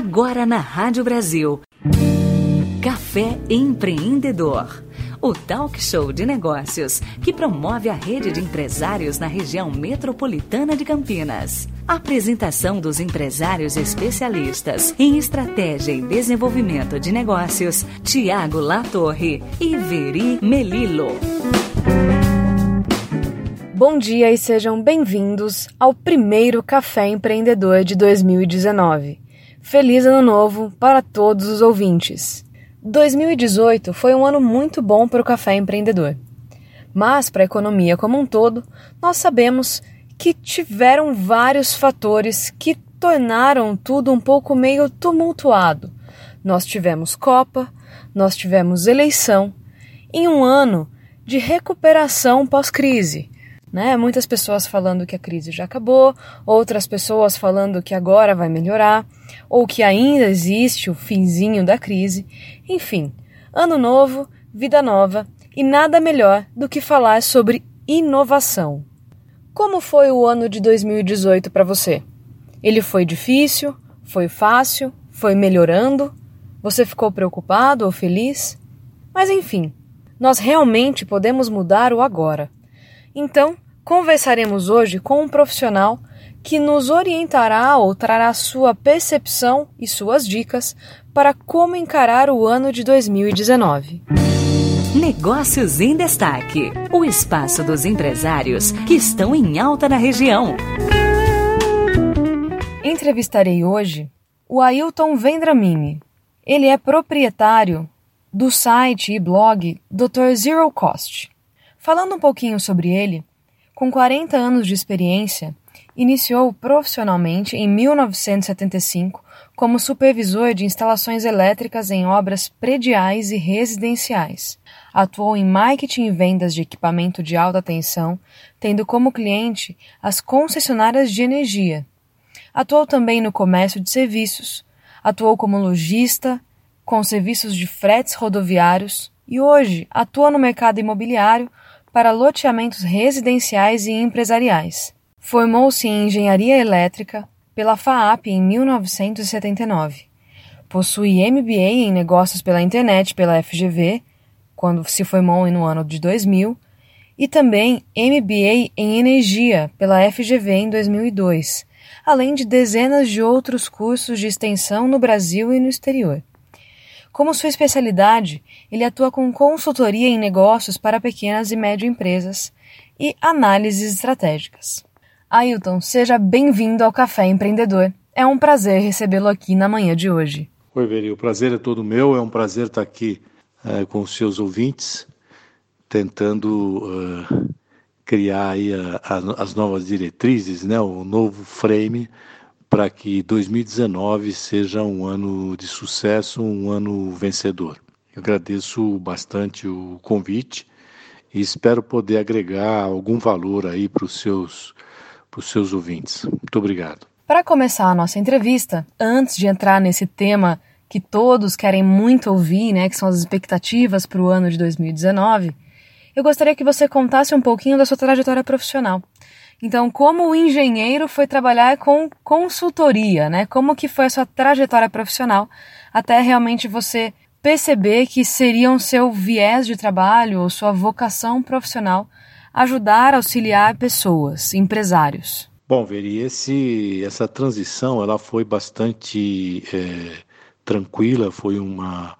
Agora na Rádio Brasil. Café Empreendedor. O talk show de negócios que promove a rede de empresários na região metropolitana de Campinas. Apresentação dos empresários especialistas em estratégia e desenvolvimento de negócios, Tiago Latorre e Veri Melilo. Bom dia e sejam bem-vindos ao primeiro Café Empreendedor de 2019. Feliz Ano Novo para todos os ouvintes! 2018 foi um ano muito bom para o Café Empreendedor. Mas, para a economia como um todo, nós sabemos que tiveram vários fatores que tornaram tudo um pouco meio tumultuado. Nós tivemos Copa, nós tivemos eleição, em um ano de recuperação pós-crise né? Muitas pessoas falando que a crise já acabou, outras pessoas falando que agora vai melhorar, ou que ainda existe o finzinho da crise. Enfim, ano novo, vida nova e nada melhor do que falar sobre inovação. Como foi o ano de 2018 para você? Ele foi difícil? Foi fácil? Foi melhorando? Você ficou preocupado ou feliz? Mas enfim, nós realmente podemos mudar o agora. Então, conversaremos hoje com um profissional que nos orientará ou trará sua percepção e suas dicas para como encarar o ano de 2019. Negócios em Destaque o espaço dos empresários que estão em alta na região. Entrevistarei hoje o Ailton Vendramini. Ele é proprietário do site e blog Dr. Zero Cost. Falando um pouquinho sobre ele, com 40 anos de experiência, iniciou profissionalmente em 1975 como supervisor de instalações elétricas em obras prediais e residenciais. Atuou em marketing e vendas de equipamento de alta tensão, tendo como cliente as concessionárias de energia. Atuou também no comércio de serviços. Atuou como lojista, com serviços de fretes rodoviários e hoje atua no mercado imobiliário para loteamentos residenciais e empresariais. Formou-se em engenharia elétrica pela FAAP em 1979. Possui MBA em negócios pela internet pela FGV, quando se formou no ano de 2000, e também MBA em energia pela FGV em 2002, além de dezenas de outros cursos de extensão no Brasil e no exterior. Como sua especialidade, ele atua com consultoria em negócios para pequenas e médias empresas e análises estratégicas. Ailton, seja bem-vindo ao Café Empreendedor. É um prazer recebê-lo aqui na manhã de hoje. Oi, Veri, o prazer é todo meu. É um prazer estar aqui é, com os seus ouvintes, tentando uh, criar aí a, a, as novas diretrizes, né, o novo frame para que 2019 seja um ano de sucesso, um ano vencedor. Eu agradeço bastante o convite e espero poder agregar algum valor aí para os seus, para os seus ouvintes. Muito obrigado. Para começar a nossa entrevista, antes de entrar nesse tema que todos querem muito ouvir, né, que são as expectativas para o ano de 2019, eu gostaria que você contasse um pouquinho da sua trajetória profissional. Então, como o engenheiro foi trabalhar com consultoria, né? Como que foi a sua trajetória profissional até realmente você perceber que seria o seu viés de trabalho ou sua vocação profissional ajudar auxiliar pessoas, empresários? Bom, Veri, esse, essa transição ela foi bastante é, tranquila, foi uma,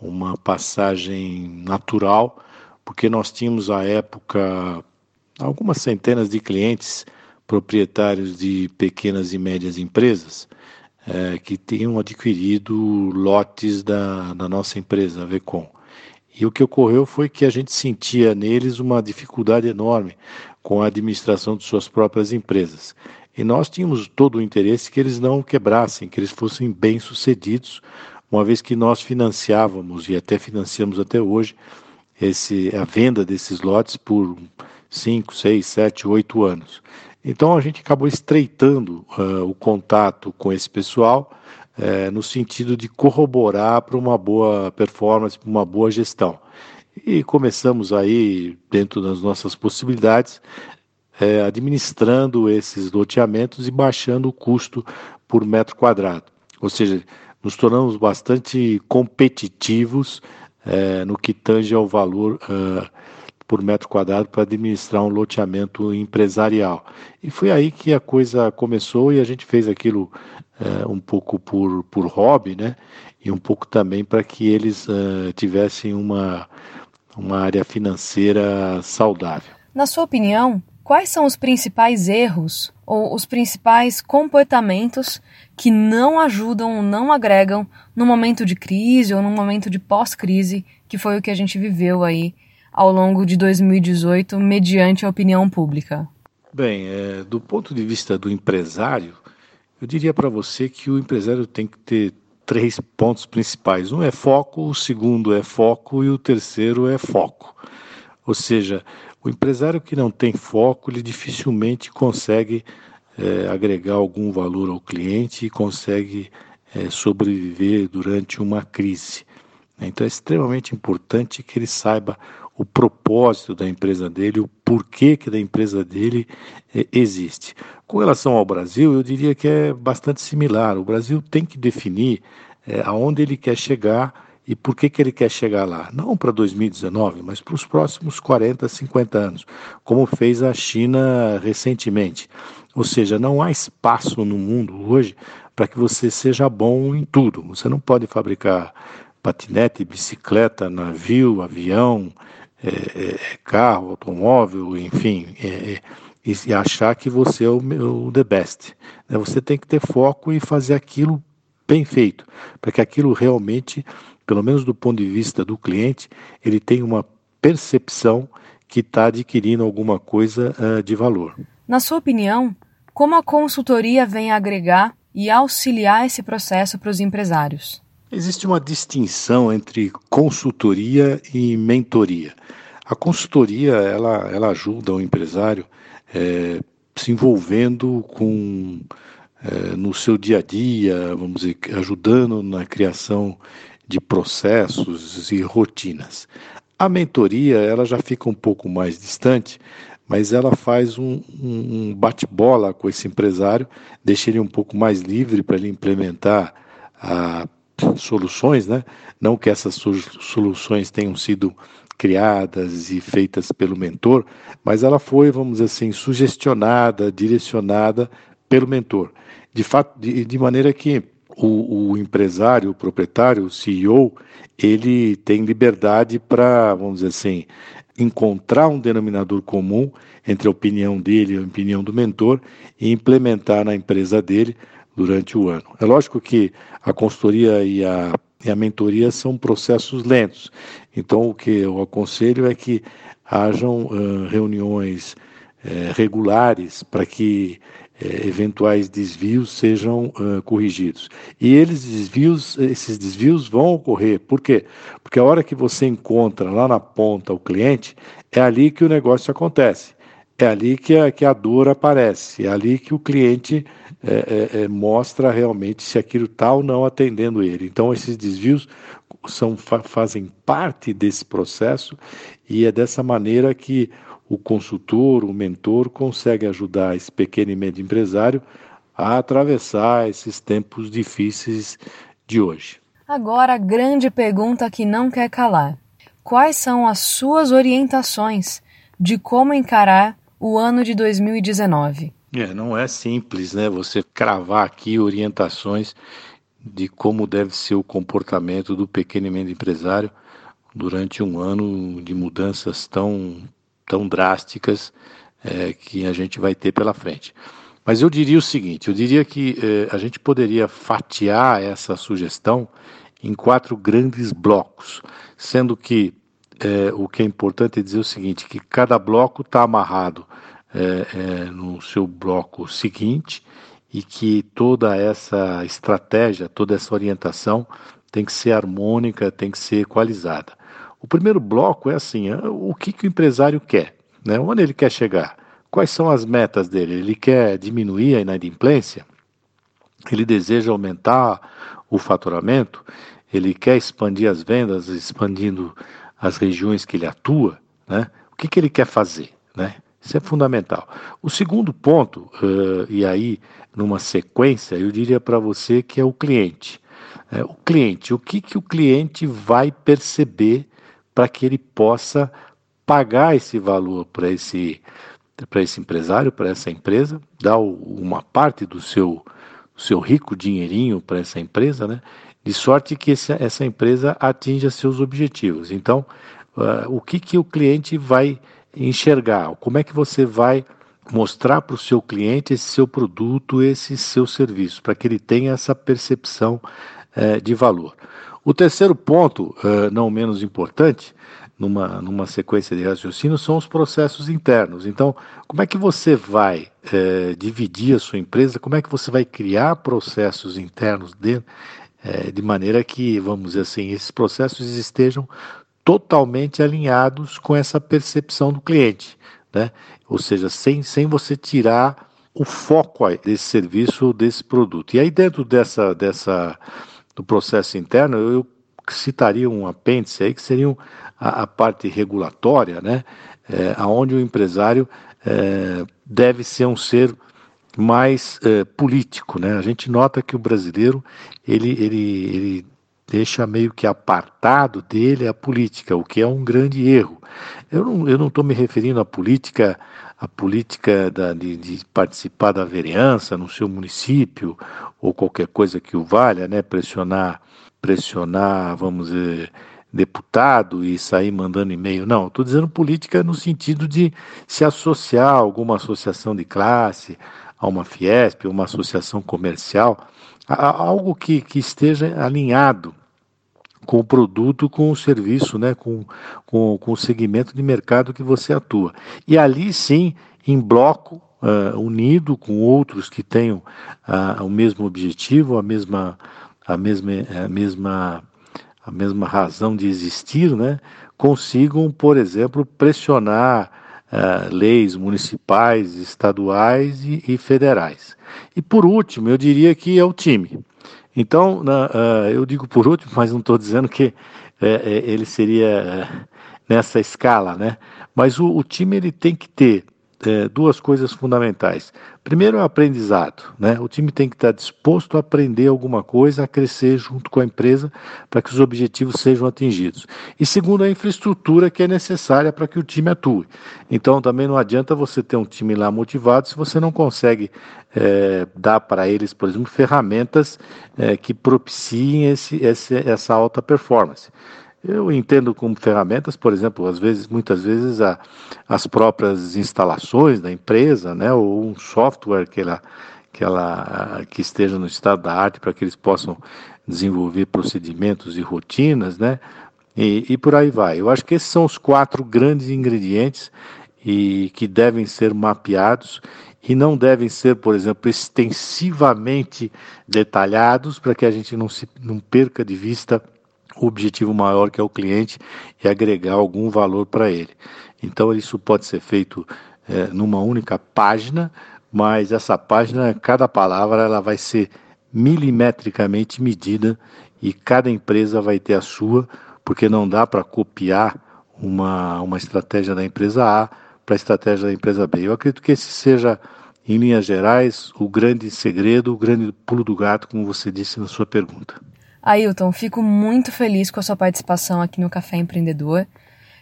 uma passagem natural, porque nós tínhamos à época algumas centenas de clientes proprietários de pequenas e médias empresas é, que tinham adquirido lotes da, da nossa empresa, a Vecom. E o que ocorreu foi que a gente sentia neles uma dificuldade enorme com a administração de suas próprias empresas. E nós tínhamos todo o interesse que eles não quebrassem, que eles fossem bem-sucedidos, uma vez que nós financiávamos e até financiamos até hoje esse, a venda desses lotes por 5, 6, 7, 8 anos. Então a gente acabou estreitando uh, o contato com esse pessoal uh, no sentido de corroborar para uma boa performance, para uma boa gestão. E começamos aí, dentro das nossas possibilidades, uh, administrando esses loteamentos e baixando o custo por metro quadrado. Ou seja, nos tornamos bastante competitivos é, no que tange ao valor uh, por metro quadrado para administrar um loteamento empresarial. E foi aí que a coisa começou e a gente fez aquilo uh, um pouco por, por hobby, né? E um pouco também para que eles uh, tivessem uma, uma área financeira saudável. Na sua opinião, quais são os principais erros ou os principais comportamentos que não ajudam, não agregam no momento de crise ou no momento de pós-crise, que foi o que a gente viveu aí ao longo de 2018, mediante a opinião pública? Bem, é, do ponto de vista do empresário, eu diria para você que o empresário tem que ter três pontos principais. Um é foco, o segundo é foco e o terceiro é foco. Ou seja, o empresário que não tem foco, ele dificilmente consegue é, agregar algum valor ao cliente e consegue é, sobreviver durante uma crise. Então é extremamente importante que ele saiba o propósito da empresa dele, o porquê que da empresa dele é, existe. Com relação ao Brasil, eu diria que é bastante similar. O Brasil tem que definir é, aonde ele quer chegar e por que, que ele quer chegar lá? Não para 2019, mas para os próximos 40, 50 anos, como fez a China recentemente. Ou seja, não há espaço no mundo hoje para que você seja bom em tudo. Você não pode fabricar patinete, bicicleta, navio, avião, é, é, carro, automóvel, enfim, é, é e achar que você é o, o the best. Né? Você tem que ter foco e fazer aquilo bem feito, para que aquilo realmente pelo menos do ponto de vista do cliente, ele tem uma percepção que está adquirindo alguma coisa uh, de valor. Na sua opinião, como a consultoria vem agregar e auxiliar esse processo para os empresários? Existe uma distinção entre consultoria e mentoria. A consultoria ela, ela ajuda o empresário é, se envolvendo com é, no seu dia a dia, vamos dizer, ajudando na criação de processos e rotinas. A mentoria ela já fica um pouco mais distante, mas ela faz um, um bate-bola com esse empresário, deixa ele um pouco mais livre para ele implementar a, soluções, né? Não que essas soluções tenham sido criadas e feitas pelo mentor, mas ela foi, vamos dizer assim, sugestionada, direcionada pelo mentor. De fato, de, de maneira que o, o, empresário, o proprietário, o CEO, ele tem liberdade para, vamos dizer assim, encontrar um denominador comum entre a opinião dele e a opinião do mentor e implementar na empresa dele durante o ano. É lógico que a consultoria e a, e a mentoria são processos lentos, então o que eu aconselho é que hajam uh, reuniões uh, regulares para que é, eventuais desvios sejam uh, corrigidos. E eles desvios, esses desvios vão ocorrer. Por quê? Porque a hora que você encontra lá na ponta o cliente, é ali que o negócio acontece. É ali que a, que a dor aparece, é ali que o cliente é, é, é mostra realmente se aquilo está ou não atendendo ele. Então, esses desvios são, fazem parte desse processo e é dessa maneira que o consultor, o mentor, consegue ajudar esse pequeno e médio empresário a atravessar esses tempos difíceis de hoje. Agora, a grande pergunta que não quer calar: quais são as suas orientações de como encarar o ano de 2019? É, não é simples, né? Você cravar aqui orientações de como deve ser o comportamento do pequeno e médio empresário durante um ano de mudanças tão tão drásticas é, que a gente vai ter pela frente. Mas eu diria o seguinte: eu diria que é, a gente poderia fatiar essa sugestão em quatro grandes blocos, sendo que é, o que é importante é dizer o seguinte: que cada bloco está amarrado é, é, no seu bloco seguinte e que toda essa estratégia, toda essa orientação tem que ser harmônica, tem que ser equalizada. O primeiro bloco é assim: é o que, que o empresário quer, né? onde ele quer chegar, quais são as metas dele. Ele quer diminuir a inadimplência, ele deseja aumentar o faturamento, ele quer expandir as vendas, expandindo as regiões que ele atua. Né? O que, que ele quer fazer? Né? Isso é fundamental. O segundo ponto, uh, e aí numa sequência, eu diria para você que é o cliente. É, o cliente, o que, que o cliente vai perceber para que ele possa pagar esse valor para esse, esse empresário, para essa empresa, dar uma parte do seu, seu rico dinheirinho para essa empresa, né? De sorte que essa empresa atinja seus objetivos. Então, uh, o que, que o cliente vai enxergar? Como é que você vai mostrar para o seu cliente esse seu produto, esse seu serviço, para que ele tenha essa percepção uh, de valor. O terceiro ponto, uh, não menos importante, numa, numa sequência de raciocínio, são os processos internos. Então, como é que você vai é, dividir a sua empresa? Como é que você vai criar processos internos de, é, de maneira que, vamos dizer assim, esses processos estejam totalmente alinhados com essa percepção do cliente, né? Ou seja, sem, sem você tirar o foco desse serviço desse produto. E aí dentro dessa, dessa do processo interno, eu citaria um apêndice aí que seriam a, a parte regulatória, né, é, aonde o empresário é, deve ser um ser mais é, político, né? A gente nota que o brasileiro ele, ele, ele deixa meio que apartado dele a política, o que é um grande erro. Eu não eu não estou me referindo à política a política da, de, de, participar da vereança no seu município ou qualquer coisa que o valha, né? Pressionar pressionar, vamos dizer, deputado e sair mandando e-mail. Não, estou dizendo política no sentido de se associar a alguma associação de classe, a uma Fiesp, uma associação comercial, a, algo que, que esteja alinhado com o produto, com o serviço, né, com, com, com o segmento de mercado que você atua. E ali sim, em bloco, uh, unido com outros que tenham uh, o mesmo objetivo, a mesma, a mesma, a mesma, a mesma razão de existir, né, consigam, por exemplo, pressionar uh, leis municipais, estaduais e, e, federais. E por último, eu diria que é o time. Então, na, uh, eu digo por último, mas não estou dizendo que é, é, ele seria nessa escala, né? Mas o, o time ele tem que ter é, duas coisas fundamentais. Primeiro é o aprendizado, né? O time tem que estar disposto a aprender alguma coisa, a crescer junto com a empresa para que os objetivos sejam atingidos. E segundo, a infraestrutura que é necessária para que o time atue. Então também não adianta você ter um time lá motivado se você não consegue é, dar para eles, por exemplo, ferramentas é, que propiciem esse, esse, essa alta performance. Eu entendo como ferramentas, por exemplo, às vezes, muitas vezes a, as próprias instalações da empresa, né, ou um software que ela, que ela que esteja no estado da arte para que eles possam desenvolver procedimentos e rotinas, né, e, e por aí vai. Eu acho que esses são os quatro grandes ingredientes e que devem ser mapeados e não devem ser, por exemplo, extensivamente detalhados para que a gente não se não perca de vista o objetivo maior que é o cliente e agregar algum valor para ele. Então isso pode ser feito é, numa única página, mas essa página, cada palavra, ela vai ser milimetricamente medida e cada empresa vai ter a sua, porque não dá para copiar uma, uma estratégia da empresa A para a estratégia da empresa B. Eu acredito que esse seja, em linhas gerais, o grande segredo, o grande pulo do gato, como você disse na sua pergunta. Ailton, fico muito feliz com a sua participação aqui no Café Empreendedor,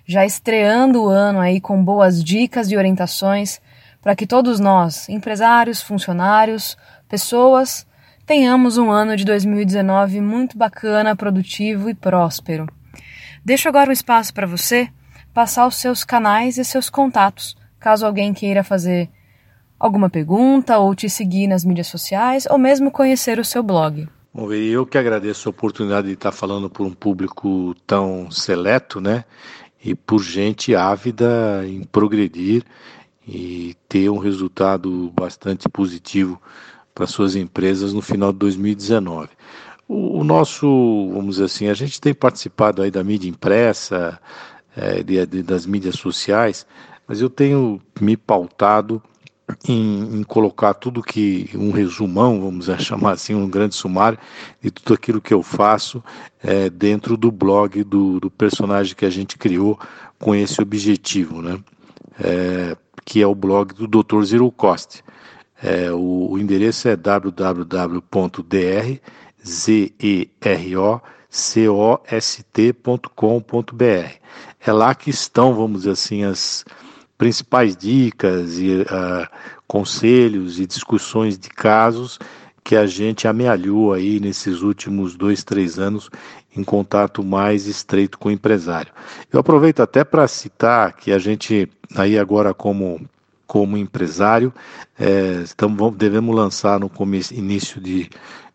já estreando o ano aí com boas dicas e orientações para que todos nós, empresários, funcionários, pessoas, tenhamos um ano de 2019 muito bacana, produtivo e próspero. Deixo agora o espaço para você passar os seus canais e seus contatos, caso alguém queira fazer alguma pergunta ou te seguir nas mídias sociais ou mesmo conhecer o seu blog. Bom, eu que agradeço a oportunidade de estar falando por um público tão seleto, né? E por gente ávida em progredir e ter um resultado bastante positivo para suas empresas no final de 2019. O, nosso, vamos dizer assim, a gente tem participado aí da mídia impressa, é, de, de, das mídias sociais, mas eu tenho me pautado em, em, colocar tudo que um resumão, vamos chamar assim, um grande sumário de tudo aquilo que eu faço é, dentro do blog do, do, personagem que a gente criou com esse objetivo, né? É, que é o blog do Dr. Zero Cost. É, o, o, endereço é www.drzerocost.com.br. É lá que estão, vamos dizer assim, as principais dicas e uh, conselhos e discussões de casos que a gente amealhou aí nesses últimos dois, três anos em contato mais estreito com o empresário. Eu aproveito até para citar que a gente aí agora como como empresário é, estamos, devemos lançar no começo, início de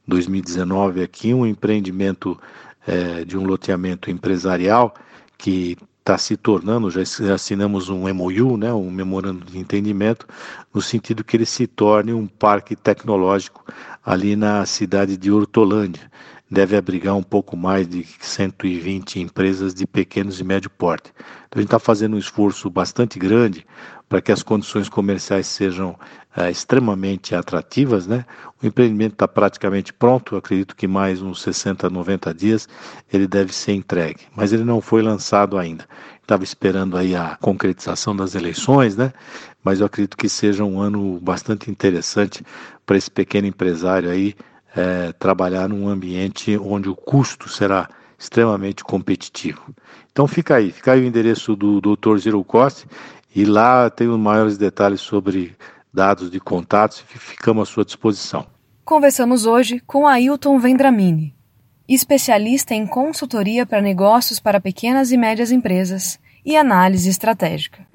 2019 aqui um empreendimento é, de um loteamento empresarial que está se tornando, já assinamos um MOU, né, um memorando de entendimento, no sentido que ele se torne um parque tecnológico ali na cidade de Hortolândia. Deve abrigar um pouco mais de 120 empresas de pequenos e médio porte. Então a gente está fazendo um esforço bastante grande para que as condições comerciais sejam é, extremamente atrativas, né? O empreendimento está praticamente pronto, acredito que mais uns 60, 90 dias ele deve ser entregue, mas ele não foi lançado ainda. Estava esperando aí a concretização das eleições, né? Mas eu acredito que seja um ano bastante interessante para esse pequeno empresário aí é, trabalhar num ambiente onde o custo será extremamente competitivo. Então fica aí, fica aí o endereço do Dr. Zero Cost e lá tem os maiores detalhes sobre dados de contatos e ficamos à sua disposição. Conversamos hoje com Ailton Vendramini, especialista em consultoria para negócios para pequenas e médias empresas e análise estratégica.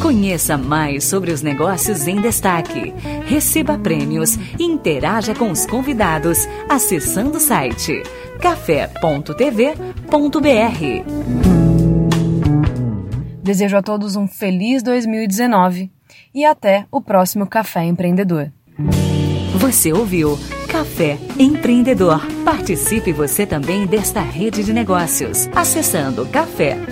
Conheça mais sobre os negócios em destaque. Receba prêmios e interaja com os convidados acessando o site café.tv.br. Desejo a todos um feliz 2019 e até o próximo Café Empreendedor. Você ouviu Café Empreendedor. Participe você também desta rede de negócios acessando café.tv.br.